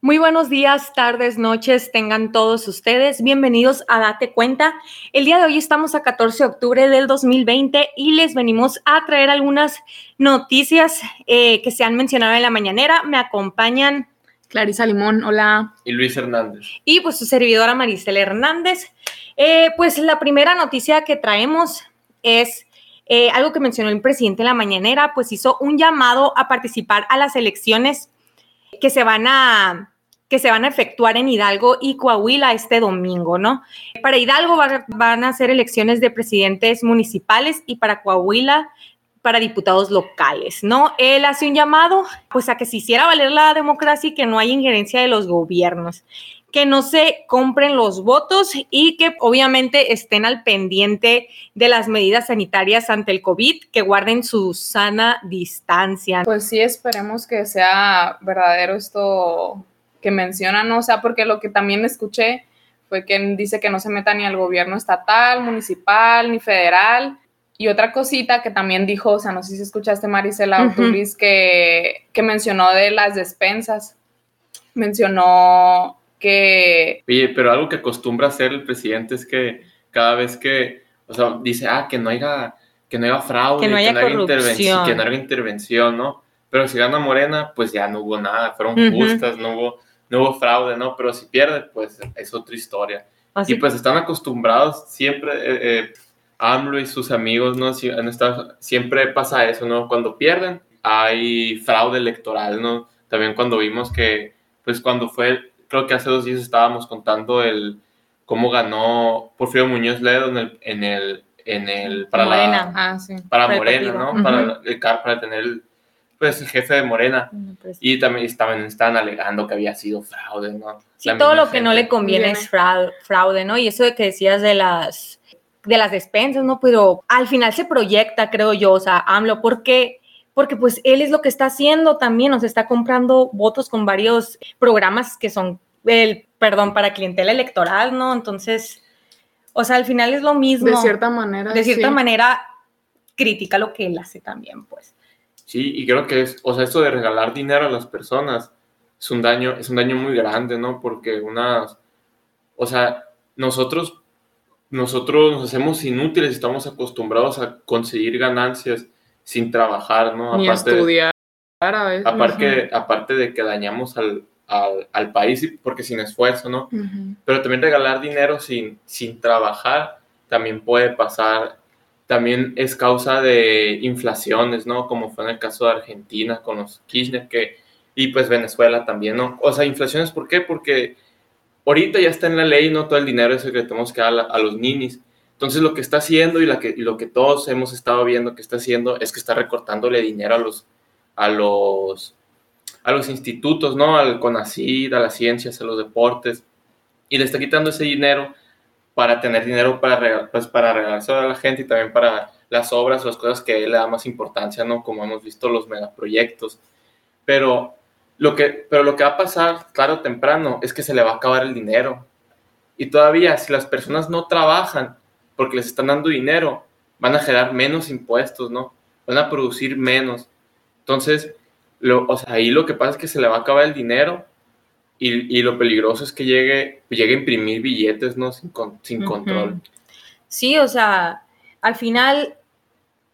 Muy buenos días, tardes, noches, tengan todos ustedes. Bienvenidos a Date Cuenta. El día de hoy estamos a 14 de octubre del 2020 y les venimos a traer algunas noticias eh, que se han mencionado en la mañanera. Me acompañan Clarisa Limón, hola. Y Luis Hernández. Y pues su servidora Maricela Hernández. Eh, pues la primera noticia que traemos es eh, algo que mencionó el presidente en la mañanera, pues hizo un llamado a participar a las elecciones que se van a que se van a efectuar en Hidalgo y Coahuila este domingo, ¿no? Para Hidalgo van, a ser elecciones de presidentes municipales y para Coahuila para diputados locales, ¿no? Él hace un llamado, pues, a que se hiciera valer la democracia y que no haya injerencia de los gobiernos, que no se compren los votos y que obviamente estén al pendiente de las medidas sanitarias ante el COVID, que guarden su sana distancia. Pues sí, esperemos que sea verdadero esto que mencionan, o sea, porque lo que también escuché fue que dice que no se meta ni al gobierno estatal, municipal, ni federal. Y otra cosita que también dijo, o sea, no sé si escuchaste Marisela uh que, que mencionó de las despensas. Mencionó que... Oye, pero algo que acostumbra hacer el presidente es que cada vez que, o sea, dice, ah, que no haya, que no haya fraude, que no haya, intervención, que no haya intervención, ¿no? Pero si gana Morena, pues ya no hubo nada, fueron justas, no hubo no hubo fraude, ¿no? Pero si pierde, pues es otra historia. Y pues están acostumbrados siempre, eh, eh, AMLO y sus amigos, ¿no? siempre pasa eso, ¿no? Cuando pierden, hay fraude electoral, ¿no? También cuando vimos que, pues cuando fue, creo que hace dos días estábamos contando el cómo ganó Porfirio Muñoz Ledo en el, en el, en el para Morena, ah, sí. para, Morena, ¿no? Para el para tener el, pues el jefe de Morena. Pues. Y también estaban, estaban alegando que había sido fraude, ¿no? Sí, todo lo que no le conviene es fraude, ¿no? Y eso de que decías de las, de las despensas, ¿no? Pero al final se proyecta, creo yo, o sea, AMLO, porque porque pues él es lo que está haciendo también, nos está comprando votos con varios programas que son el, perdón, para clientela electoral, ¿no? Entonces, o sea, al final es lo mismo. De cierta manera. De cierta manera, critica lo que él hace también, pues. Sí, y creo que es, o sea, esto de regalar dinero a las personas es un daño, es un daño muy grande, ¿no? Porque unas, o sea, nosotros, nosotros nos hacemos inútiles, estamos acostumbrados a conseguir ganancias sin trabajar, ¿no? Ni aparte estudiar a veces. Aparte, aparte de que dañamos al, al, país porque sin esfuerzo, ¿no? Pero también regalar dinero sin, sin trabajar también puede pasar también es causa de inflaciones, ¿no? Como fue en el caso de Argentina con los Kirchner, que, y pues Venezuela también, ¿no? O sea, inflaciones, ¿por qué? Porque ahorita ya está en la ley, ¿no? Todo el dinero ese que tenemos que dar a, los ninis. Entonces, lo que está haciendo y, la que, lo que todos hemos estado viendo que está haciendo es que está recortándole dinero a los, a los, a los institutos, ¿no? Al CONACID, a las ciencias, a los deportes, y le está quitando ese dinero para tener dinero para, pues, para regalarse a la gente y también para las obras las cosas que le da más importancia, ¿no? Como hemos visto los megaproyectos. Pero lo que, pero lo que va a pasar, claro o temprano, es que se le va a acabar el dinero. Y todavía, si las personas no trabajan porque les están dando dinero, van a generar menos impuestos, ¿no? Van a producir menos. Entonces, lo, o sea, ahí lo que pasa es que se le va a acabar el dinero y, lo peligroso es que llegue, llegue a imprimir billetes, ¿no? Sin, sin control. Sí, o sea, al final,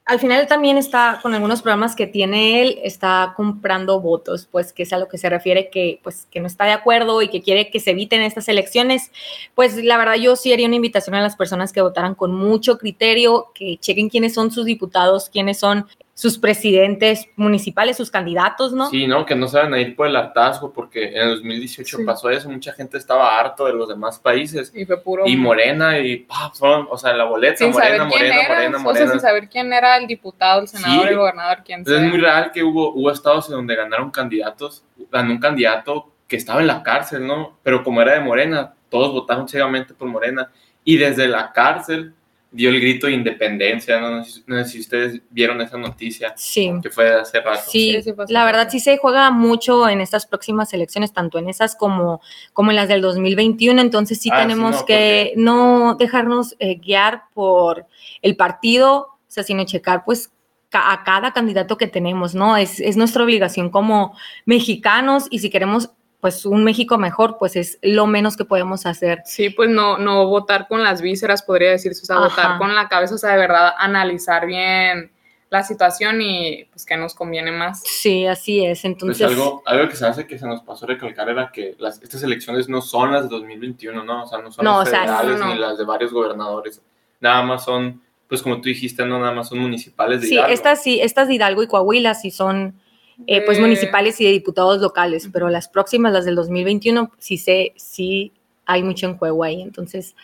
al final también está con algunos programas que tiene él, está comprando votos, pues que es a lo que se refiere que, pues, que no está de acuerdo y que quiere que se eviten estas elecciones. Pues la verdad yo sí haría una invitación a las personas que votaran con mucho criterio, que chequen quiénes son sus diputados, quiénes son sus presidentes municipales, sus candidatos, ¿no? Sí, ¿no? Que no se van a ir por el hartazgo, porque en el 2018 pasó eso, mucha gente estaba harto de los demás países. Y fue puro... Y Morena, y ¡pah! o sea, la boleta, Morena, Morena, Morena, Morena, sin saber quién era el diputado, el senador, el gobernador, quién sea. Es muy real que hubo, hubo estados en donde ganaron candidatos, ganó un candidato que estaba en la cárcel, ¿no? Pero como era de Morena, todos votaron ciegamente por Morena. Y desde la cárcel dio el grito de independencia, no, sé si ustedes vieron esa noticia sí. que fue hace rato. Sí, la verdad sí se juega mucho en estas próximas elecciones, tanto en esas como, como en las del 2021, entonces sí ah, tenemos que no dejarnos eh, guiar por el partido, o sea, sino checar pues a cada candidato que tenemos, ¿no? Es, es nuestra obligación como mexicanos y si queremos pues un México mejor, pues es lo menos que podemos hacer. Sí, pues no, no votar con las vísceras, podría decirse, o sea, votar con la cabeza, o sea, de verdad analizar bien la situación y pues que nos conviene más. Sí, así es. Pues, Entonces, algo, algo que se hace que se nos pasó a recalcar era que las, estas elecciones no son las de 2021, ¿no? O sea, no son las federales ni las de varios gobernadores. Nada más son, pues como tú dijiste, no nada más son municipales de sí, Estas sí, estas de Hidalgo y Coahuila sí son eh, pues municipales y de diputados locales, pero las próximas, las del 2021, sí sé, sí hay mucho en juego ahí. Entonces,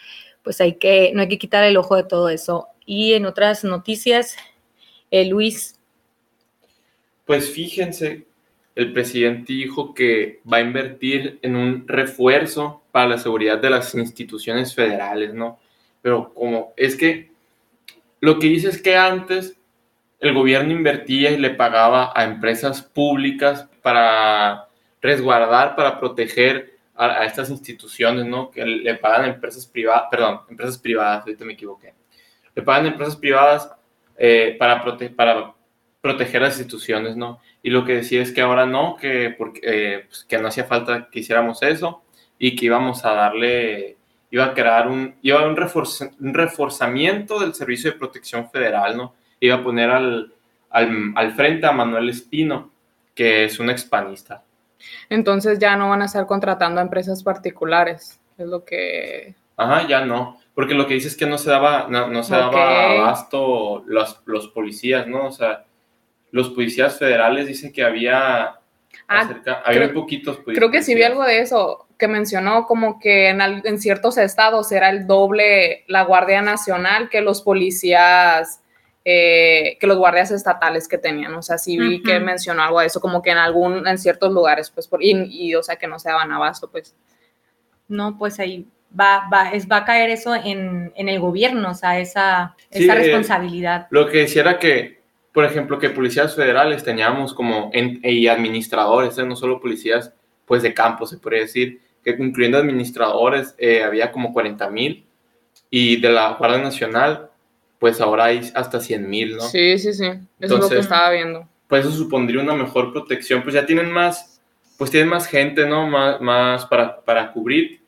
pues hay que, no hay que quitar el ojo de todo eso. Y en otras noticias, eh, Luis. Pues fíjense, el presidente dijo que va a invertir en un refuerzo para la seguridad de las instituciones federales, ¿no? Pero como es que lo que dice es que antes el gobierno invertía y le pagaba a empresas públicas para resguardar, para proteger a, estas instituciones, ¿no? Que le pagan a empresas privadas, perdón, empresas privadas, ahorita me equivoqué. Le pagan a empresas privadas eh, para, para proteger las instituciones, ¿no? Y lo que decía es que ahora no, que, porque, eh, pues, que no hacía falta que hiciéramos eso y que íbamos a darle, iba a crear un, iba a un, un reforzamiento del Servicio de Protección Federal, ¿no? Iba a poner al, al, al frente a Manuel Espino, que es un expanista. Entonces ya no van a estar contratando a empresas particulares, es lo que... Ajá, ya no. Porque lo que dice es que no se daba, no, se daba abasto los, los policías, ¿no? O sea, los policías federales dicen que había, ah, había poquitos policías. Creo que sí vi algo de eso, que mencionó como que en, en, ciertos estados era el doble la Guardia Nacional que los policías, eh, que los guardias estatales que tenían. O sea, sí vi que mencionó algo de eso, como que en algún, en ciertos lugares, pues, por, y, y o sea, que no se daban abasto, pues. No, pues ahí va, va, es, va a caer eso en, en el gobierno, o sea, esa, esa eh, responsabilidad. lo que decía era que, por ejemplo, que policías federales teníamos como, en, y administradores, ¿eh? no solo policías, pues de campo, se podría decir, que incluyendo administradores, eh, había como 40 mil, y de la Guardia Nacional, pues ahora hay hasta 100 mil, ¿no? Sí, sí, sí, eso es lo que estaba viendo. Pues eso supondría una mejor protección, pues ya tienen más, pues tienen más gente, ¿no? Más, más para, para cubrir,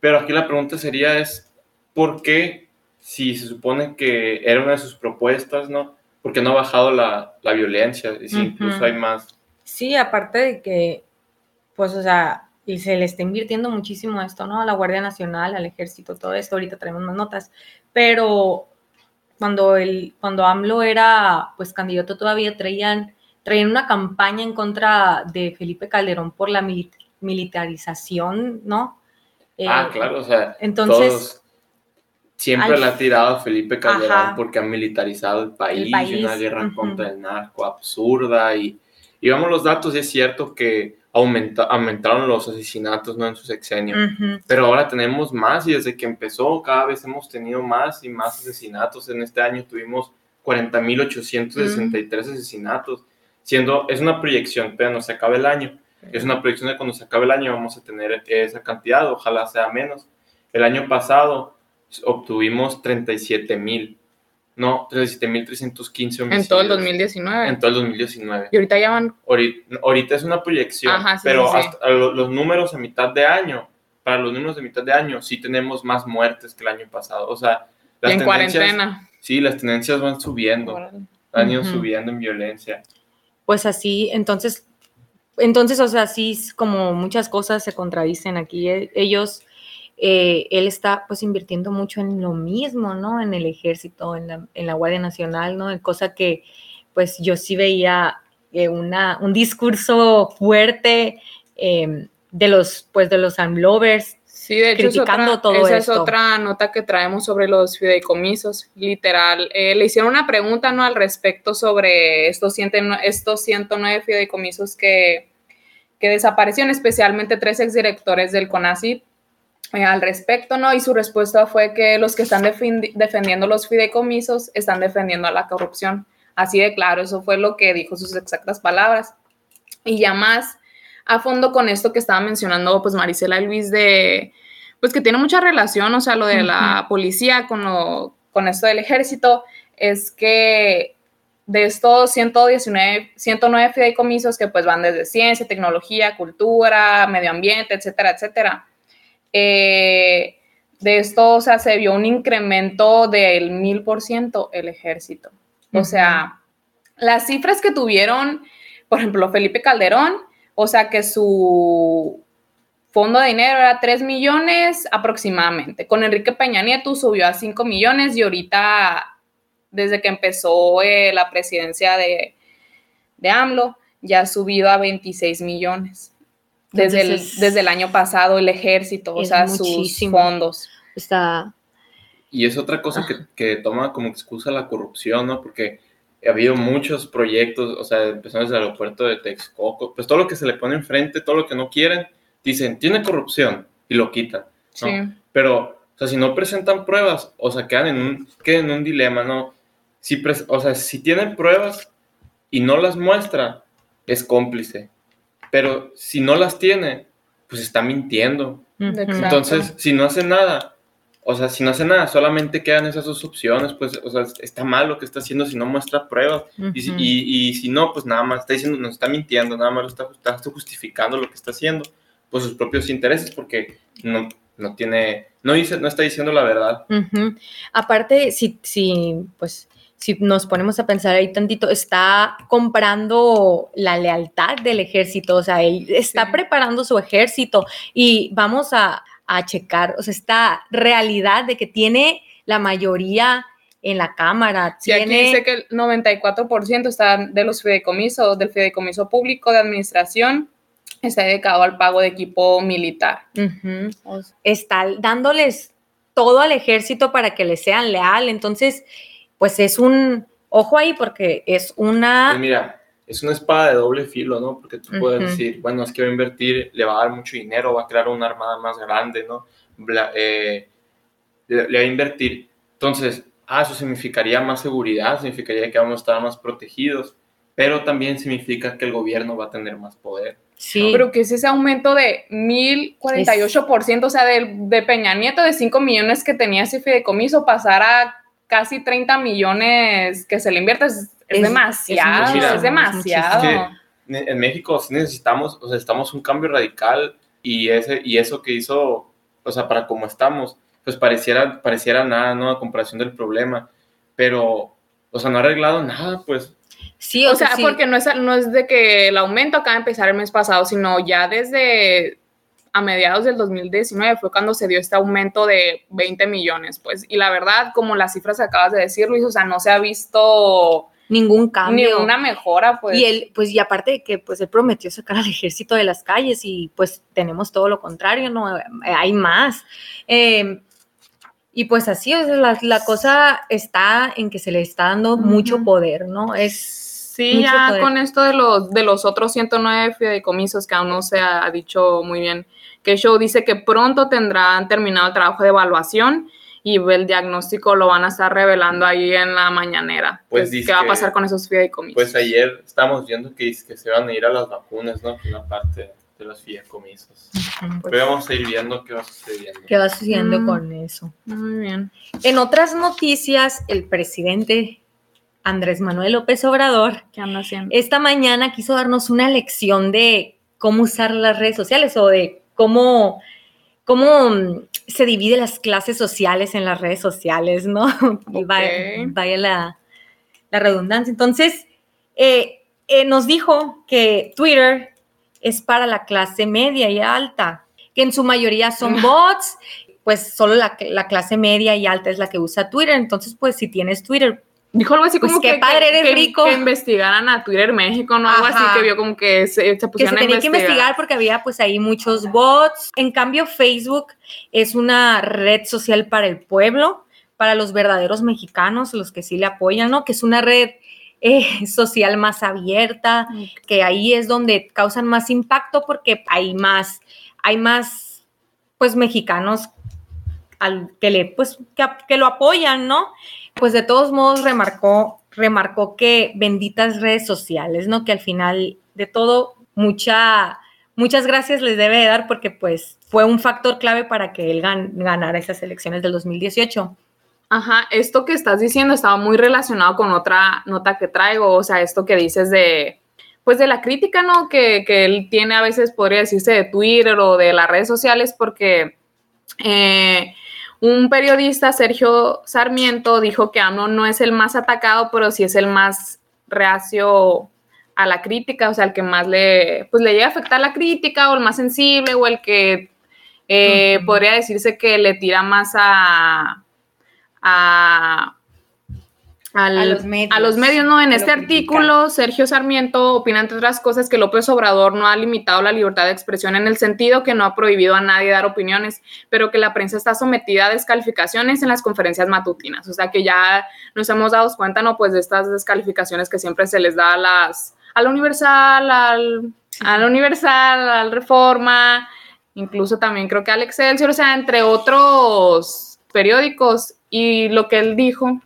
pero aquí la pregunta sería es, ¿por qué, si se supone que era una de sus propuestas, ¿no? ¿Por qué no ha bajado la, la violencia? Y si incluso hay más. Sí, aparte de que, pues, o sea, y se le está invirtiendo muchísimo esto, ¿no? A la Guardia Nacional, al Ejército, todo esto, ahorita traemos más notas, pero cuando, el, cuando AMLO era, pues, candidato todavía traían, traían una campaña en contra de Felipe Calderón por la militarización, ¿no? ah, eh, claro, o sea, entonces, siempre le ha tirado a Felipe Calderón porque ha militarizado el país, una guerra contra el narco absurda y, y vamos los datos y es cierto que aumenta, aumentaron los asesinatos ¿no? en su sexenio, pero ahora tenemos más y desde que empezó cada vez hemos tenido más y más asesinatos. En este año tuvimos 40.863 asesinatos, siendo, es una proyección, pero no se acaba el año. Es una proyección de cuando se acabe el año vamos a tener esa cantidad, ojalá sea menos. El año pasado obtuvimos 37 mil, no, 37 mil 315 homicidios. En todo el 2019. En todo el 2019. Y ahorita ya van... Ahorita, es una proyección, pero Hasta los números a mitad de año, para los números de mitad de año, sí tenemos más muertes que el año pasado. O sea, las en cuarentena. Sí, las tendencias van subiendo, han ido subiendo en violencia. Pues así, entonces entonces, o sea, sí, como muchas cosas se contradicen aquí. E, ellos, eh, él está pues invirtiendo mucho en lo mismo, ¿no? En el ejército, en la, en la Guardia Nacional, ¿no? En cosa que pues yo sí veía eh, una, un discurso fuerte em, de los, pues de los amlovers. Sí, de hecho, criticando es todo esa es otra nota que traemos sobre los fideicomisos, literal. Eh, le hicieron una pregunta, ¿no? Al respecto sobre estos, estos 109 fideicomisos que, que desaparecieron, especialmente tres exdirectores del CONACYT eh, al respecto, ¿no? Y su respuesta fue que los que están defendiendo los fideicomisos están defendiendo a la corrupción. Así de claro, eso fue lo que dijo sus exactas palabras. Y ya más a fondo con esto que estaba mencionando, pues Marisela y Luis, de, pues que tiene mucha relación, o sea, lo de la policía con, lo, con esto del ejército, es que de estos 119, 109 fideicomisos que pues van desde ciencia, tecnología, cultura, medio ambiente, etcétera, etcétera. Eh, de esto, o sea, se vio un incremento del 1000% el ejército. O sea, las cifras que tuvieron, por ejemplo, Felipe Calderón, o sea, que su fondo de dinero era 3 millones aproximadamente. Con Enrique Peña Nieto subió a 5 millones y ahorita, desde que empezó eh, la presidencia de, de AMLO, ya ha subido a 26 millones desde, el, desde el año pasado el ejército, o sea, sus fondos. Está... Y es otra cosa que, que, toma como excusa la corrupción, ¿no? Porque ha habido muchos proyectos, o sea, empezando desde el aeropuerto de Texcoco, pues todo lo que se le pone enfrente, todo lo que no quieren, dicen, tiene corrupción y lo quitan. Sí. Pero, o sea, si no presentan pruebas, o sea, quedan en un, quedan en un dilema, ¿no? Si o sea, si tienen pruebas y no las muestra, es cómplice pero si no las tiene, pues está mintiendo. Entonces, si no hace nada, o sea, si no hace nada, solamente quedan esas dos opciones, pues, o sea, está mal lo que está haciendo si no muestra pruebas. y, si, y, si, no, pues nada más está diciendo, nos está mintiendo, nada más está, está, justificando lo que está haciendo, pues sus propios intereses, porque no, no tiene, no, dice, no está diciendo la verdad. Aparte, si, si, pues, si nos ponemos a pensar ahí tantito, está comprando la lealtad del ejército, o sea, él está preparando su ejército y vamos a, checar, o sea, esta realidad de que tiene la mayoría en la Cámara. Sí, aquí dice que el 94% está de los fideicomisos, del fideicomiso público de administración, está dedicado al pago de equipo militar. Está dándoles todo al ejército para que le sean leal, entonces pues es un, ojo ahí porque es una... Pues mira, es una espada de doble filo, ¿no? Porque tú puedes decir, bueno, es que va a invertir, le va a dar mucho dinero, va a crear una armada más grande, ¿no? Eh, le, va a invertir. Entonces, ah, eso significaría más seguridad, significaría que vamos a estar más protegidos, pero también significa que el gobierno va a tener más poder. Sí. Pero que es ese aumento de 1048%, o sea, de, de Peña Nieto de 5 millones que tenía ese fideicomiso, pasar a casi 30 millones que se le invierte es, demasiado, es, demasiado. en México sí necesitamos, o sea, estamos un cambio radical y, ese, y eso que hizo, o sea, para como estamos, pues pareciera, pareciera nada, ¿no? A comparación del problema, pero, o sea, no ha arreglado nada, pues. Sí, o, sea, porque no es, no es de que el aumento acaba de empezar el mes pasado, sino ya desde a mediados del 2019 fue cuando se dio este aumento de 20 millones, pues, y la verdad, como las cifras que acabas de decir, Luis, o sea, no se ha visto ningún cambio. Ninguna mejora, pues. Y él, pues, y aparte de que, pues, él prometió sacar al ejército de las calles y, pues, tenemos todo lo contrario, ¿no? Hay más. Em, y pues así, o sea, la, cosa está en que se le está dando mucho poder, ¿no? Es Sí, ya con esto de los, de los otros 109 fideicomisos que aún no se ha dicho muy bien que Show dice que pronto tendrán terminado el trabajo de evaluación y el diagnóstico lo van a estar revelando ahí en la mañanera. Pues ¿Qué va a pasar con esos fideicomisos? Pues ayer estamos viendo que, que se van a ir a las vacunas, ¿no? Una parte de los fideicomisos. Pero vamos a ir viendo qué va sucediendo. ¿Qué va sucediendo mm, con eso? Muy bien. En otras noticias, el presidente Andrés Manuel López Obrador, ¿qué anda haciendo? Esta mañana quiso darnos una lección de cómo usar las redes sociales o de cómo, cómo mm, se divide las clases sociales en las redes sociales, ¿no? vaya, la, redundancia. Entonces, eh, eh, nos dijo que Twitter es para la clase media y alta, que en su mayoría son bots, pues solo la, la clase media y alta es la que usa Twitter. Entonces, pues si tienes Twitter, Dijo algo así pues como que, padre, eres rico. que investigaran a Twitter México, ¿no? Algo así que vio como que se, se pusieron que se tenía que investigar porque había pues ahí muchos bots. En cambio, Facebook es una red social para el pueblo, para los verdaderos mexicanos, los que sí le apoyan, ¿no? Que es una red eh, social más abierta, que ahí es donde causan más impacto porque hay más, hay más, pues, mexicanos al, que le, pues, que, que lo apoyan, ¿no? Pues de todos modos remarcó, remarcó que benditas redes sociales, ¿no? Que al final de todo, mucha, muchas gracias les debe dar porque pues fue un factor clave para que él ganara esas elecciones del 2018. Ajá, esto que estás diciendo estaba muy relacionado con otra nota que traigo, o sea, esto que dices de, pues de la crítica, ¿no? Que, que él tiene a veces, podría decirse, de Twitter o de las redes sociales, porque eh, un periodista, Sergio Sarmiento, dijo que AMLO no es el más atacado, pero sí es el más reacio a la crítica, o sea, el que más le, pues le llega a afectar la crítica o el más sensible o el que eh, podría decirse que le tira más a a, los medios. ¿no? En este artículo, Sergio Sarmiento opina, entre otras cosas, que López Obrador no ha limitado la libertad de expresión en el sentido que no ha prohibido a nadie dar opiniones, pero que la prensa está sometida a descalificaciones en las conferencias matutinas. O sea que ya nos hemos dado cuenta, ¿no? Pues de estas descalificaciones que siempre se les da a las, a la Universal, al, a la Universal, al Reforma, incluso también creo que al Excelsior, o sea, entre otros periódicos y lo que él dijo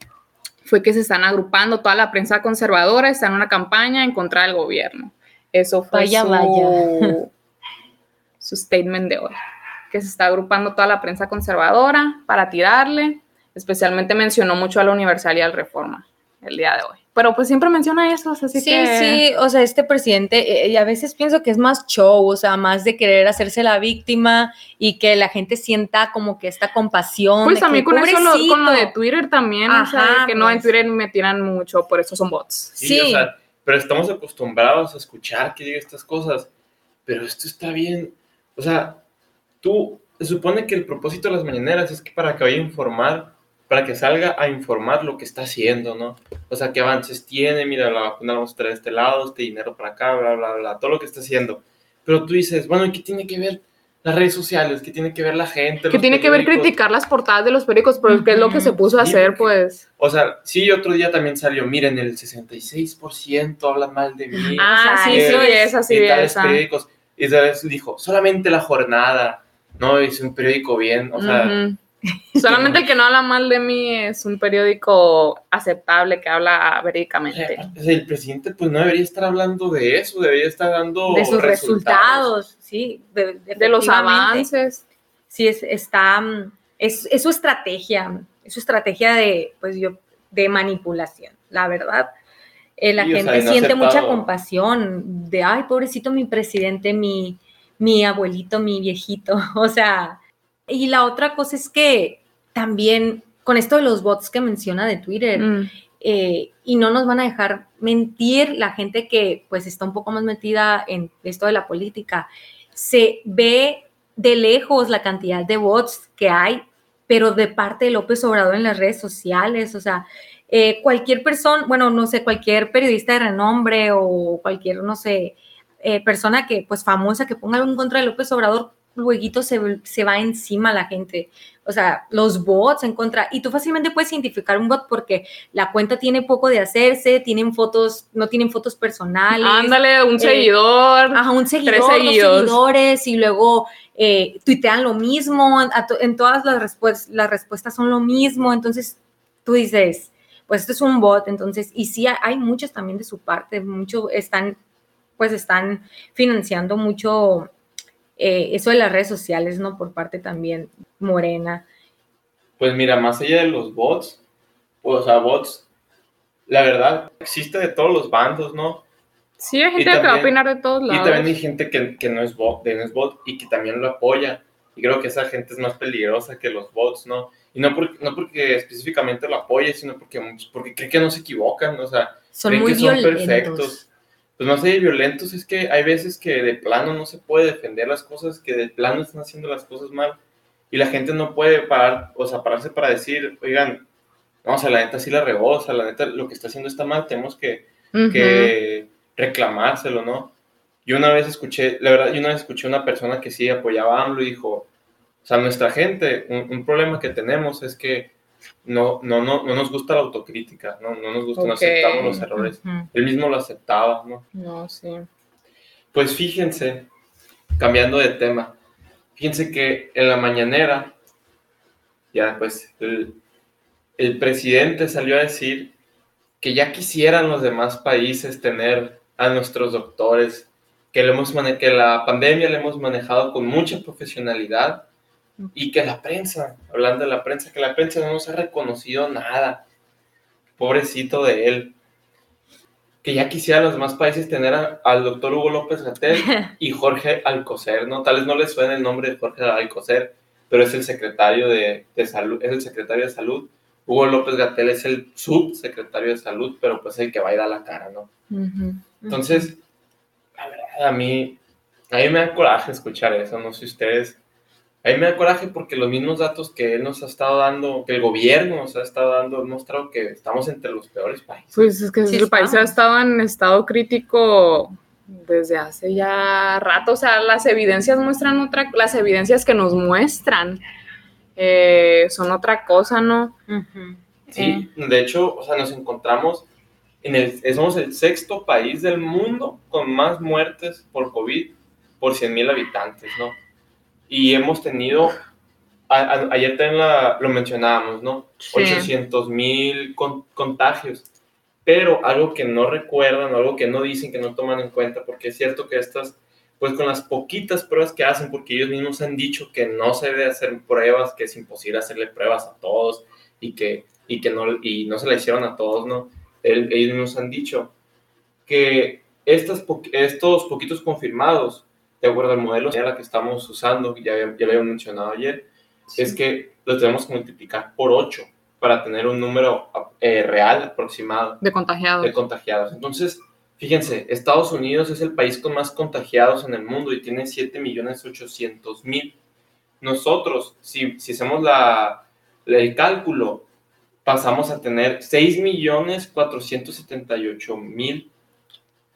fue que se están agrupando toda la prensa conservadora, está en una campaña en contra del gobierno. Eso fue su, su statement de hoy, que se está agrupando toda la prensa conservadora para tirarle. Especialmente mencionó mucho a la Universal y al Reforma el día de hoy pero pues siempre menciona eso, así sí, que... Sí, o sea, este presidente, eh, y a veces pienso que es más show, o sea, más de querer hacerse la víctima y que la gente sienta como que esta compasión. Pues también con eso, lo, con lo de Twitter también, o sea, que no en pues. Twitter me tiran mucho, por eso son bots. Sí, O sea, pero estamos acostumbrados a escuchar que diga estas cosas, pero esto está bien, o sea, tú, se supone que el propósito de las mañaneras es que para que vaya a informar para que salga a informar lo que está haciendo, ¿no? O sea, qué avances tiene, mira, la vacuna vamos a traer de este lado, este dinero para acá, bla, bla, bla, todo lo que está haciendo. Pero tú dices, bueno, ¿y qué tiene que ver las redes sociales? ¿Qué tiene que ver la gente? ¿Qué tiene que ver criticar las portadas de los periódicos? Porque es lo que se puso a hacer, pues. O sea, sí, otro día también salió, miren, el 66% hablan mal de mí. Ah, sí, sí, es así. Y tales periódicos. Y dijo, solamente la jornada, ¿no? Es un periódico bien, o sea... Solamente el que no habla mal de mí es un periódico aceptable que habla verídicamente. el presidente pues no debería estar hablando de eso, debería estar dando de sus resultados, sí, de, los avances. Sí, es, está, es, su estrategia, es su estrategia de, pues yo, de manipulación, la verdad. Eh, la gente siente mucha compasión de, ay, pobrecito mi presidente, mi, mi abuelito, mi viejito, o sea, y la otra cosa es que también con esto de los bots que menciona de Twitter, mm. eh, y no nos van a dejar mentir la gente que pues está un poco más metida en esto de la política, se ve de lejos la cantidad de bots que hay, pero de parte de López Obrador en las redes sociales, o sea, eh, cualquier persona, bueno, no sé, cualquier periodista de renombre o cualquier, no sé, eh, persona que pues famosa que ponga algo en contra de López Obrador, luego se, se, va encima la gente. O sea, los bots en contra. Y tú fácilmente puedes identificar un bot porque la cuenta tiene poco de hacerse, tienen fotos, no tienen fotos personales. Ándale, un eh, seguidor. Ajá, un seguidor, dos seguidores, y luego eh, tuitean lo mismo. En todas las, respuestas las respuestas son lo mismo. Entonces, tú dices, pues esto es un bot. Entonces, y sí, hay muchos también de su parte, muchos están, pues están financiando mucho eh, eso de las redes sociales, ¿no? Por parte también morena. Pues mira, más allá de los bots, o sea, bots, la verdad, existe de todos los bandos, ¿no? Sí, hay gente que va a opinar de todos lados. Y también hay gente que, no es bot, no es bot y que también lo apoya. Y creo que esa gente es más peligrosa que los bots, ¿no? Y no porque, no porque específicamente lo apoye, sino porque, porque cree que no se equivocan, o sea, son creen que son perfectos pues no sé, violentos es que hay veces que de plano no se puede defender las cosas, que de plano están haciendo las cosas mal y la gente no puede parar, o sea, pararse para decir, oigan, vamos a la neta sí la regó, o sea, la neta lo que está haciendo está mal, tenemos que, reclamárselo, ¿no? Yo una vez escuché, la verdad, yo una vez escuché a una persona que sí apoyaba a AMLO y dijo, o sea, nuestra gente, un problema que tenemos es que no, no, no, no nos gusta la autocrítica, no, no nos gusta, no aceptamos los errores. Él mismo lo aceptaba, ¿no? No, sí. Pues fíjense, cambiando de tema, fíjense que en la mañanera, ya pues, el, el presidente salió a decir que ya quisieran los demás países tener a nuestros doctores, que, le hemos que la pandemia le hemos manejado con mucha profesionalidad Y que la prensa, hablando de la prensa, que la prensa no nos ha reconocido nada. Pobrecito de él. Que ya quisiera los demás países tener al doctor Hugo López Gatel y Jorge Alcocer, ¿no? Tal vez no les suene el nombre de Jorge Alcocer, pero es el secretario de, de salud, es el secretario de salud. Hugo López Gatel es el subsecretario de salud, pero pues el que va a ir a la cara, ¿no? Entonces, la verdad, a mí, a mí me da coraje escuchar eso, no sé ustedes. A mí me da coraje porque los mismos datos que él nos ha estado dando, que el gobierno nos ha estado dando, han mostrado que estamos entre los peores países. Pues es que el país ha estado en estado crítico desde hace ya rato, o sea, las evidencias muestran otra, las evidencias que nos muestran eh, son otra cosa, ¿no? Sí, eh. de hecho, o sea, nos encontramos en el, somos el sexto país del mundo con más muertes por COVID por 100 mil habitantes, ¿no? Y hemos tenido, ayer también lo mencionábamos, ¿no? 800 mil contagios pero algo que no recuerdan, algo que no dicen, que no toman en cuenta, porque es cierto que estas, pues con las poquitas pruebas que hacen, porque ellos mismos han dicho que no se debe hacer pruebas, que es imposible hacerle pruebas a todos y que, y que no, y no se la hicieron a todos, ¿no? ellos mismos han dicho que estas, estos poquitos confirmados, de acuerdo al modelo que estamos usando, ya, ya lo había mencionado ayer, es que lo tenemos que multiplicar por 8 para tener un número eh, real aproximado de contagiados. de contagiados. Entonces, fíjense, Estados Unidos es el país con más contagiados en el mundo y tiene 7.800.000. Nosotros, si, si hacemos la, el cálculo, pasamos a tener 6.478.000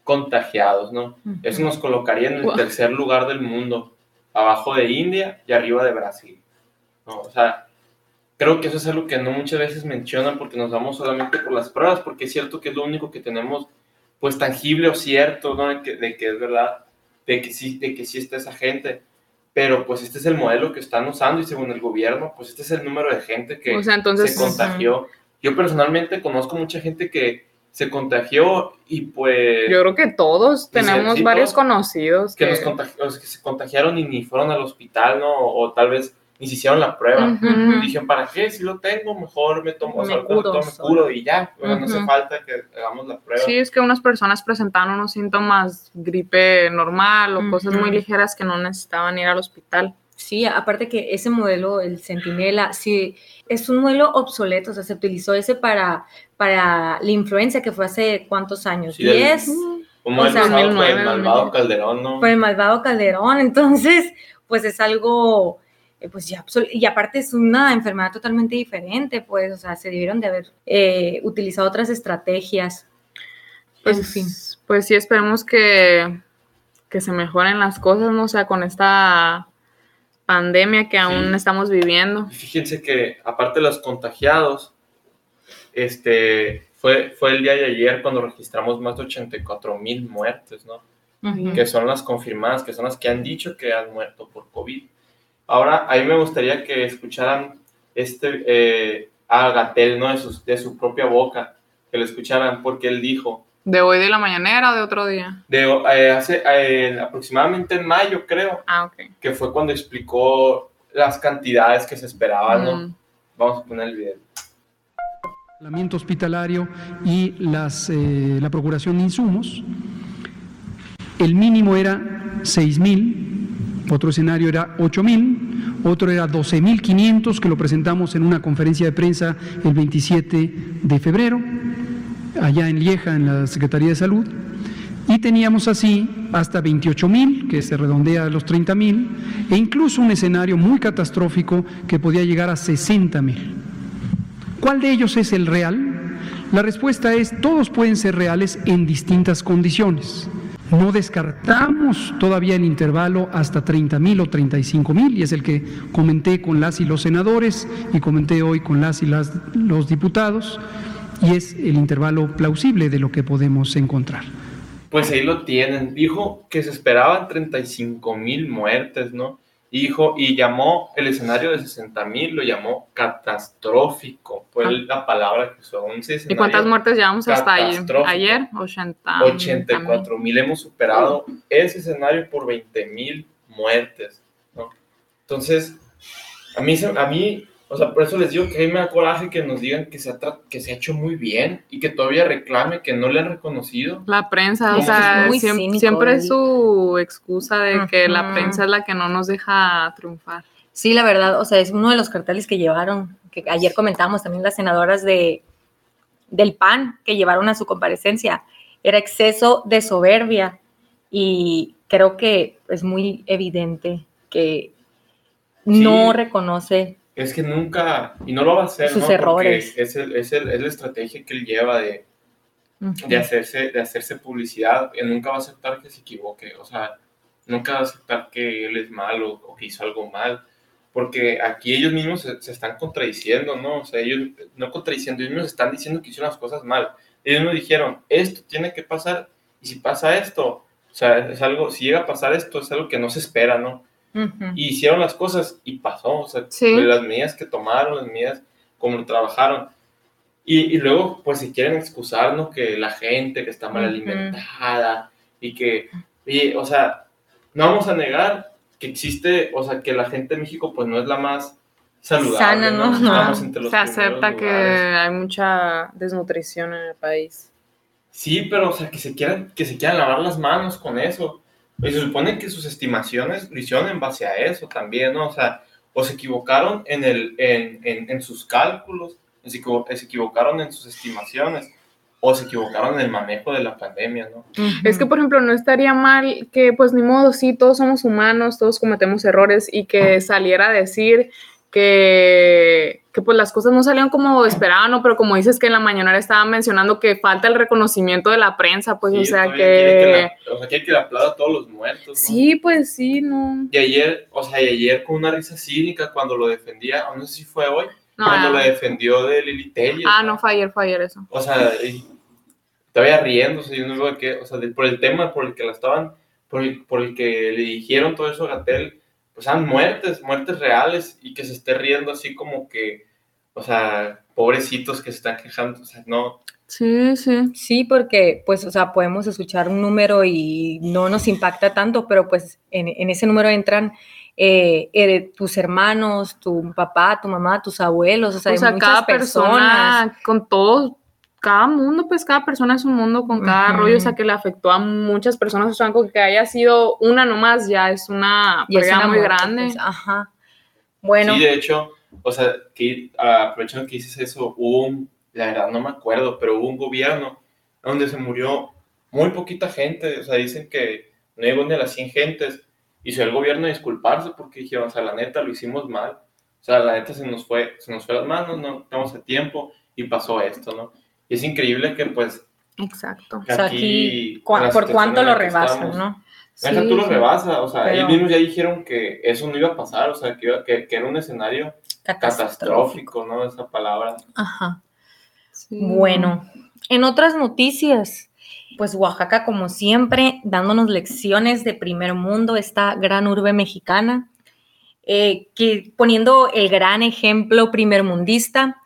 contagiados, ¿no? Eso nos colocaría en el tercer lugar del mundo, abajo de India y arriba de Brasil. ¿no? O sea, creo que eso es algo que no muchas veces mencionan porque nos vamos solamente por las pruebas, porque es cierto que es lo único que tenemos pues tangible o cierto, ¿no? De que, de que es verdad, de que sí, de que sí está esa gente. Pero pues este es el modelo que están usando y según el gobierno, pues este es el número de gente que se contagió. Yo personalmente conozco mucha gente que se contagió y pues... Yo creo que todos tenemos varios conocidos. Que, que se contagiaron y ni fueron al hospital, ¿no? O, tal vez ni se hicieron la prueba. Dije, ¿para qué? Si lo tengo, mejor me tomo, me, curo, y ya. no hace falta que hagamos la prueba. Sí, es que unas personas presentaron unos síntomas, gripe normal o cosas muy ligeras que no necesitaban ir al hospital. Sí, aparte que ese modelo, el Centinela, sí, es un modelo obsoleto, o sea, se utilizó ese para, para la influencia que fue hace cuántos años, sí, ¿10? Como el, el malvado Calderón, ¿no? Fue el malvado Calderón, entonces, pues es algo eh, pues ya, y aparte es una enfermedad totalmente diferente, pues, o sea, se debieron de haber eh, utilizado otras estrategias. Pues, en fin. pues sí, esperemos que, que se mejoren las cosas, ¿no? O sea, con esta pandemia que aún estamos viviendo. Fíjense que aparte de los contagiados, este, fue, fue el día de ayer cuando registramos más de 84 mil muertes, ¿no? Que son las confirmadas, que son las que han dicho que han muerto por COVID. Ahora, a mí me gustaría que escucharan este, eh, a Gatel, ¿no? De su propia boca, que lo escucharan, porque él dijo... ¿De hoy de la mañanera o de otro día? De eh, hace eh, aproximadamente en mayo, creo. Ah, ok. Que fue cuando explicó las cantidades que se esperaban, ¿no? Mm. Vamos a poner el video. El hospitalario y las, la procuración de insumos. El mínimo era 6 mil otro escenario era 8.000, otro era 12.500, que lo presentamos en una conferencia de prensa el 27 de febrero, allá en Lieja, en la Secretaría de Salud. Y teníamos así hasta 28.000, que se redondea a los 30.000, e incluso un escenario muy catastrófico que podía llegar a 60.000. ¿Cuál de ellos es el real? La respuesta es, todos pueden ser reales en distintas condiciones. No descartamos todavía el intervalo hasta 30 mil o 35 mil, y es el que comenté con las y los senadores y comenté hoy con las y las, los diputados, y es el intervalo plausible de lo que podemos encontrar. Pues ahí lo tienen. Dijo que se esperaban 35 mil muertes, ¿no? Hijo, y llamó el escenario de 60 mil, lo llamó catastrófico. Fue ah. la palabra que usó. ¿Y cuántas muertes llevamos hasta ayer? ayer? 80. 84 mil. Hemos superado ese escenario por 20 mil muertes. ¿no? Entonces, A mí, a mí, o sea, por eso les digo que a mí me da coraje que nos digan que se ha, que se ha hecho muy bien y que todavía reclame que no le han reconocido. La prensa, o sea, es muy siem- cínico, siempre es su excusa de que la prensa es la que no nos deja triunfar. Sí, la verdad, o sea, es uno de los carteles que llevaron, que ayer comentábamos también las senadoras de, del PAN que llevaron a su comparecencia, era exceso de soberbia y creo que es muy evidente que no Sí. reconoce Es que nunca, y no lo va a hacer, Sus ¿no? Porque errores. Es, el- es, el- es la estrategia que él lleva de, de, hacerse, de hacerse publicidad. Él nunca va a aceptar que se equivoque, o sea, nunca va a aceptar que él es malo o que hizo algo mal. Porque aquí ellos mismos se, se están contradiciendo, ¿no? O sea, ellos no contradiciendo, ellos mismos están diciendo que hicieron las cosas mal. Ellos nos dijeron, esto tiene que pasar, y si pasa esto, o sea, es algo, si llega a pasar esto, es algo que no se espera, ¿no? Y hicieron las cosas y pasó, o sea, Sí. las medidas que tomaron, las medidas como trabajaron. Y, y luego, pues, si quieren excusar, ¿no? Que la gente que está mal alimentada y que, y, o sea, no vamos a negar que existe, o sea, que la gente de México, pues, no es la más saludable, Sana, ¿no? Estamos entre los Se acepta que hay mucha desnutrición en el país. Sí, pero, o sea, que se quieran, que se quieran lavar las manos con eso. Y se supone que sus estimaciones lo hicieron en base a eso también, ¿no? O sea, o se equivocaron en, el, en, en, en sus cálculos, o se, equivo- se equivocaron en sus estimaciones, o se equivocaron en el manejo de la pandemia, ¿no? Es que, por ejemplo, no estaría mal que, pues, ni modo, sí, todos somos humanos, todos cometemos errores y que saliera a decir que, que pues, las cosas no salieron como esperaban, ¿no? Pero como dices que en la mañana estaban mencionando que falta el reconocimiento de la prensa, pues, Sí, o sea, quiere que... la- o sea, quiere que aplauda a todos los muertos, ¿no? Sí, pues, sí, no... Y ayer, o sea, y ayer con una risa cínica cuando lo defendía, o no sé si fue hoy, no cuando lo ah, defendió de Lili Telles, ah, no, fue ayer, fue ayer eso. O sea, y todavía riéndose, yo no veo que, o sea, de- por el tema por el que la estaban, por el, por el que le dijeron todo eso a Gatel, pues eran muertes, muertes reales, y que se esté riendo así como que, o sea, pobrecitos que se están quejando, o sea, no, Sí, sí. Sí, porque pues, o sea, podemos escuchar un número y no nos impacta tanto, pero pues en, en ese número entran eh, eh, tus hermanos, tu papá, tu mamá, tus abuelos, o sea, O sea, muchas cada personas. persona, con todo, cada mundo, pues cada persona es un mundo con cada Ujú. rollo, o sea, que le afectó a muchas personas, o sea, con que haya sido una nomás ya es una pérdida una muy muerte, grande. pues, ajá. Bueno, Sí, de hecho, o sea, que aprovechando que dices eso, hubo un, la verdad no me acuerdo, pero hubo un gobierno donde se murió muy poquita gente, o sea, dicen que no llegó ni a las 100 gentes, y se el gobierno a disculparse porque dijeron, o sea, la neta lo hicimos mal, o sea, la neta se nos fue, se nos fue las manos, no estamos a tiempo, y pasó esto, ¿no? Y es increíble que pues Exacto. o sea, aquí, ¿por cuánto lo rebasan, no? Deja Sí, tú lo sí. rebasa, o sea, Pero- ellos mismos ya dijeron que eso no iba a pasar, o sea, que, iba- que, que era un escenario catastrófico, ¿no? Esa palabra. Ajá. Sí. Bueno, en otras noticias, pues Oaxaca, como siempre, dándonos lecciones de primer mundo, esta gran urbe mexicana, eh, que poniendo el gran ejemplo primermundista,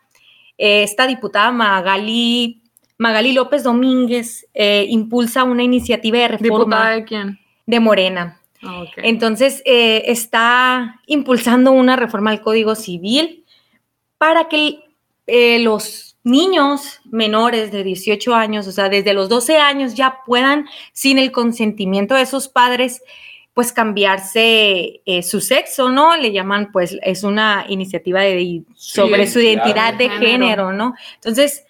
esta diputada Magali, Magali López Domínguez eh, impulsa una iniciativa de reforma ¿Diputada de quién? de Morena. Ah. Entonces, eh, está impulsando una reforma al Código Civil para que eh, los niños menores de 18 años, o sea, desde los 12 años ya puedan, sin el consentimiento de sus padres, pues cambiarse eh, su sexo, ¿no? Le llaman, pues, es una iniciativa de, sobre su identidad de de género. género, ¿no? Entonces,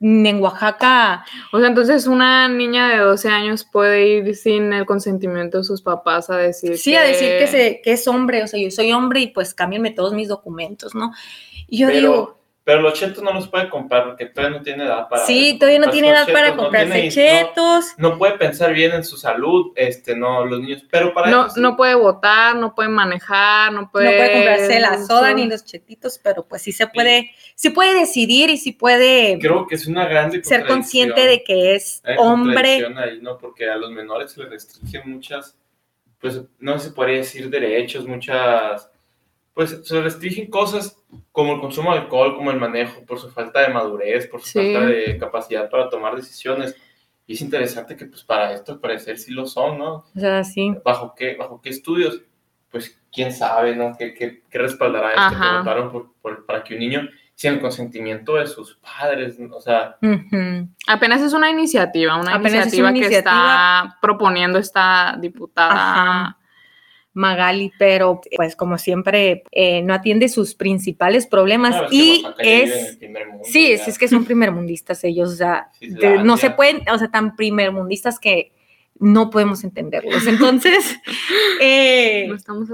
en Oaxaca, O sea, entonces una niña de 12 años puede ir sin el consentimiento de sus papás a decir Sí, a decir que, se, que es hombre, o sea, yo soy hombre y pues cámbienme todos mis documentos, ¿no? Y yo pero, digo, pero los chetos no los puede comprar porque todavía no tiene edad para. sí, todavía no tiene edad para no comprarse tiene- chetos. No, no puede pensar bien en su salud, este, no, los niños. Pero para No, eso sí. no puede votar, no puede manejar, no puede... No puede comprarse la soda ni los chetitos, pero pues sí se puede, sí puede decidir y sí puede Creo que es una grande ser consciente de que es hombre. ahí, ¿no? Porque a los menores se les restringen muchas, pues, no se podría decir derechos, muchas, pues, se restringen cosas como el consumo de alcohol, como el manejo, por su falta de madurez, por su Sí. falta de capacidad para tomar decisiones. Y es interesante que, pues, para esto, al parecer, sí lo son, ¿no? O sea, sí. ¿Bajo qué, bajo qué estudios? pues quién sabe, ¿no? ¿Qué, qué, qué respaldará esto que votaron por, por, para que un niño sin el consentimiento de sus padres, o sea... Apenas es una iniciativa, una iniciativa que está proponiendo esta diputada. Magali, pero pues como siempre eh, no atiende sus principales problemas y es... sí, es, que son primermundistas ellos, o sea, no se pueden, o sea, tan primermundistas que no podemos entenderlos. Entonces, eh,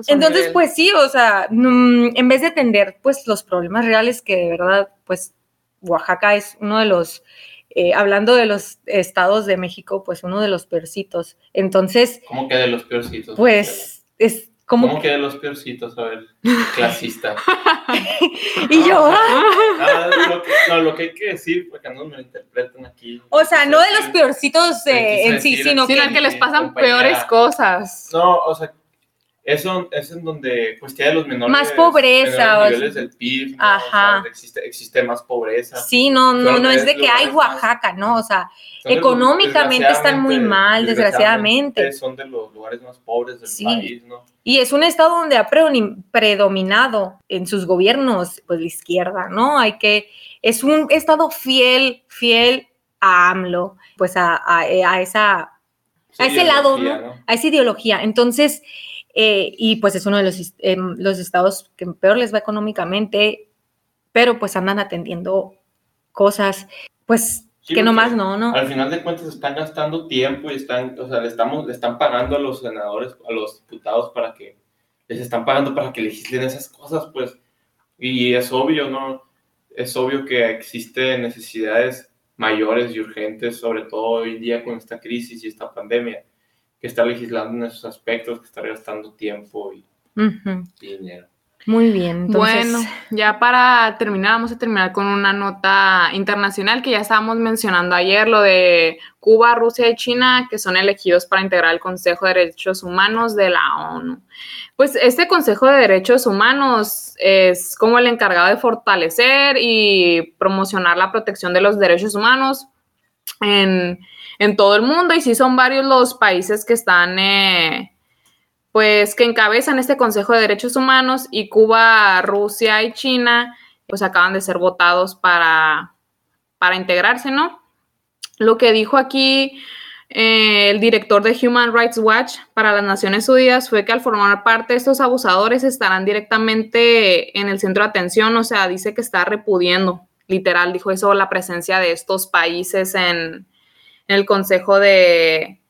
entonces pues sí, o sea, mm, en vez de atender pues los problemas reales que de verdad, pues Oaxaca es uno de los, eh, hablando de los estados de México, pues uno de los peorcitos. Entonces... ¿Cómo que de los peorcitos? Pues es ¿Cómo que de los peorcitos? A ver, clasista. y yo. Ah, lo que, no, lo que hay que decir, porque no me lo interpretan aquí. O sea, no de los peorcitos eh, en sí, sino, que, que les pasan peores cosas. No, o sea, eso es en donde pues tiene los menores más pobreza menores niveles del PIB Ajá. existe, existe más pobreza. Sí no no no es de que hay Oaxaca no o sea económicamente están muy mal desgraciadamente, son de los lugares más pobres del país no y es un estado donde ha predominado en sus gobiernos pues la izquierda no hay que es un estado fiel fiel a AMLO pues a, a, a esa a ese lado ¿no? a esa ideología. Entonces eh, y pues es uno de los, em, los estados que peor les va económicamente, pero pues andan atendiendo cosas, pues que nomás no, ¿no? Al final de cuentas están gastando tiempo y están, o sea, le, estamos, le están pagando a los senadores, a los diputados para que, les están pagando para que legislen esas cosas, pues, y es obvio, ¿no? Es obvio que existen necesidades mayores y urgentes, sobre todo hoy en día con esta crisis y esta pandemia que está legislando en esos aspectos, que está gastando tiempo y, dinero. Muy bien. Bueno, ya para terminar, vamos a terminar con una nota internacional que ya estábamos mencionando ayer, lo de Cuba, Rusia y China, que son elegidos para integrar el Consejo de Derechos Humanos de la ONU. Pues este Consejo de Derechos Humanos es como el encargado de fortalecer y promocionar la protección de los derechos humanos en todo el mundo y sí son varios los países que están, eh, pues, que encabezan este Consejo de Derechos Humanos y Cuba, Rusia y China, pues acaban de ser votados para, para integrarse, ¿no? Lo que dijo aquí eh, el director de Human Rights Watch para las Naciones Unidas fue que al formar parte de estos abusadores estarán directamente en el centro de atención, o sea, dice que está repudiendo, literal, dijo eso, la presencia de estos países en, el Consejo de,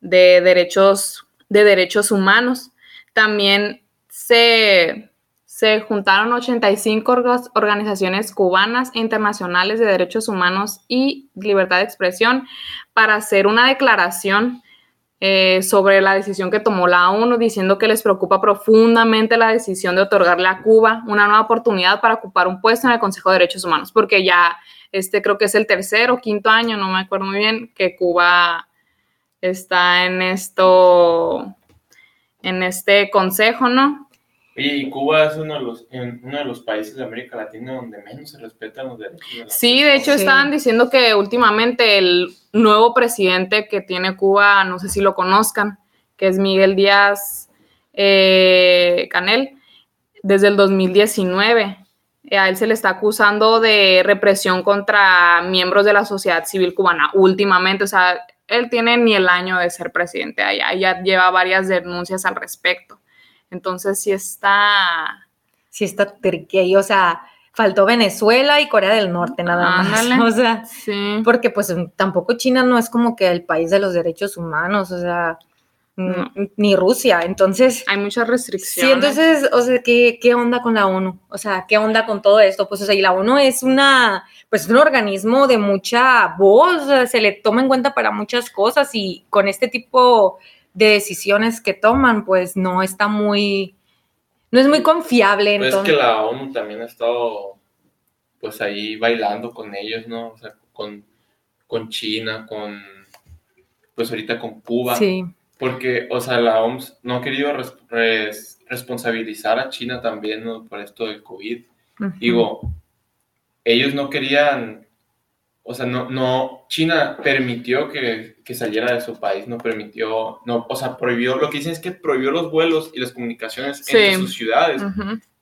Derechos, de Derechos Humanos. También se, se juntaron 85 organizaciones cubanas e internacionales de derechos humanos y libertad de expresión para hacer una declaración eh, sobre la decisión que tomó la ONU, diciendo que les preocupa profundamente la decisión de otorgarle a Cuba una nueva oportunidad para ocupar un puesto en el Consejo de Derechos Humanos, porque ya este creo que es el tercer o quinto año, no me acuerdo muy bien, que Cuba está en esto, en este consejo, ¿no? Y Cuba es uno de, los, uno de los países de América Latina donde menos se respetan los derechos. De sí, de hecho estaban diciendo que últimamente el nuevo presidente que tiene Cuba, no sé si lo conozcan, que es Miguel Díaz eh, Canel, desde el 2019 eh, a él se le está acusando de represión contra miembros de la sociedad civil cubana últimamente, o sea, él tiene ni el año de ser presidente allá, ya lleva varias denuncias al respecto. Entonces sí está... Sí está o sea, faltó Venezuela y Corea del Norte nada más. O sea, sí. porque pues tampoco China no es como que el país de los derechos humanos, o sea, ni Rusia. Entonces. Hay muchas restricciones. Sí, entonces, o sea, ¿qué, ¿qué, onda con la ONU? O sea, ¿qué onda con todo esto? Pues, o sea, y la ONU es una, pues, un organismo de mucha voz, se le toma en cuenta para muchas cosas y con este tipo de decisiones que toman, pues, no está muy, no es muy confiable. Pues es que la ONU también ha estado, pues, ahí bailando con ellos, ¿no? O sea, con, con China, con, pues, ahorita con Cuba. Sí porque, o sea, la OMS no ha querido responsabilizar a China también por esto del COVID. Digo, ellos no querían o sea, no, no, China permitió que, que, saliera de su país, no permitió, no, o sea, prohibió, lo que dicen es que prohibió los vuelos y las comunicaciones entre sus ciudades,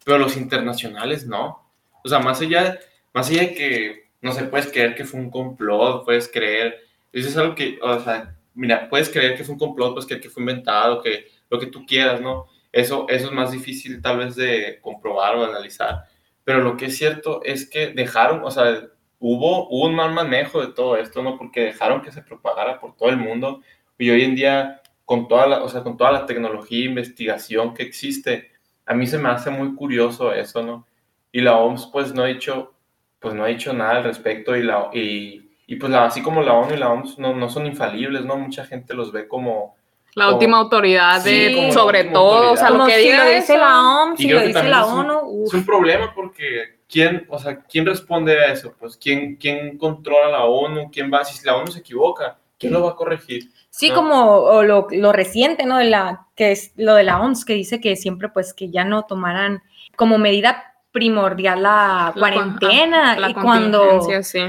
pero los internacionales no. O sea, más allá, más allá de que, no sé, puedes creer que fue un complot, puedes creer, eso es algo que, o sea, mira, puedes creer que fue un complot, puedes creer que fue inventado, que lo que tú quieras, ¿no? Eso, eso es más difícil tal vez de comprobar o analizar. Pero lo que es cierto es que dejaron, o sea, hubo, un mal manejo de todo esto, ¿no? Porque dejaron que se propagara por todo el mundo y hoy en día, con toda la, o sea, con toda la tecnología e investigación que existe, a mí se me hace muy curioso eso, ¿no? Y la OMS, pues, no ha dicho, pues, no ha dicho nada al respecto y, la, y, y pues, así como la ONU y la OMS no, no son infalibles, ¿no? Mucha gente los ve como la última autoridad de, sobre todo, o sea, lo que dice la OMS, si lo dice la ONU. Es un, problema porque ¿quién, o sea, ¿quién responde a eso? Pues ¿quién, quién controla la ONU, quién va, si la ONU se equivoca, ¿quién lo va a corregir? Sí, como lo, lo, reciente, ¿no? De la, que es lo de la OMS, que dice que siempre, pues, que ya no tomaran como medida primordial la, cuarentena la y cuando sí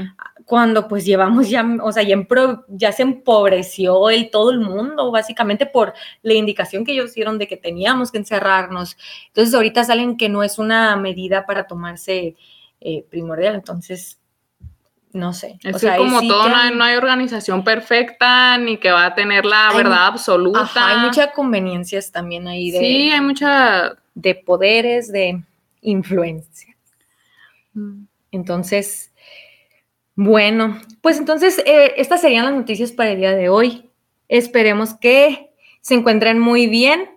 cuando pues llevamos ya, o sea, ya, ya se empobreció el todo el mundo, básicamente por la indicación que ellos dieron de que teníamos que encerrarnos. Entonces ahorita salen que no es una medida para tomarse eh, primordial, entonces no sé. Es como todo, no, hay, organización perfecta ni que va a tener la verdad absoluta. hay muchas conveniencias también ahí de... Sí, hay mucha... De poderes, de influencia. Mm. Entonces, bueno, pues entonces eh, estas serían las noticias para el día de hoy. Esperemos que se encuentren muy bien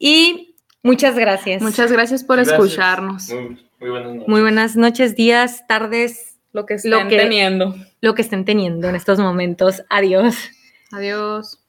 y muchas gracias. Muchas gracias por escucharnos. Muy, buenas noches. días, tardes, lo que estén teniendo. Lo que estén teniendo en estos momentos. Adiós. Adiós.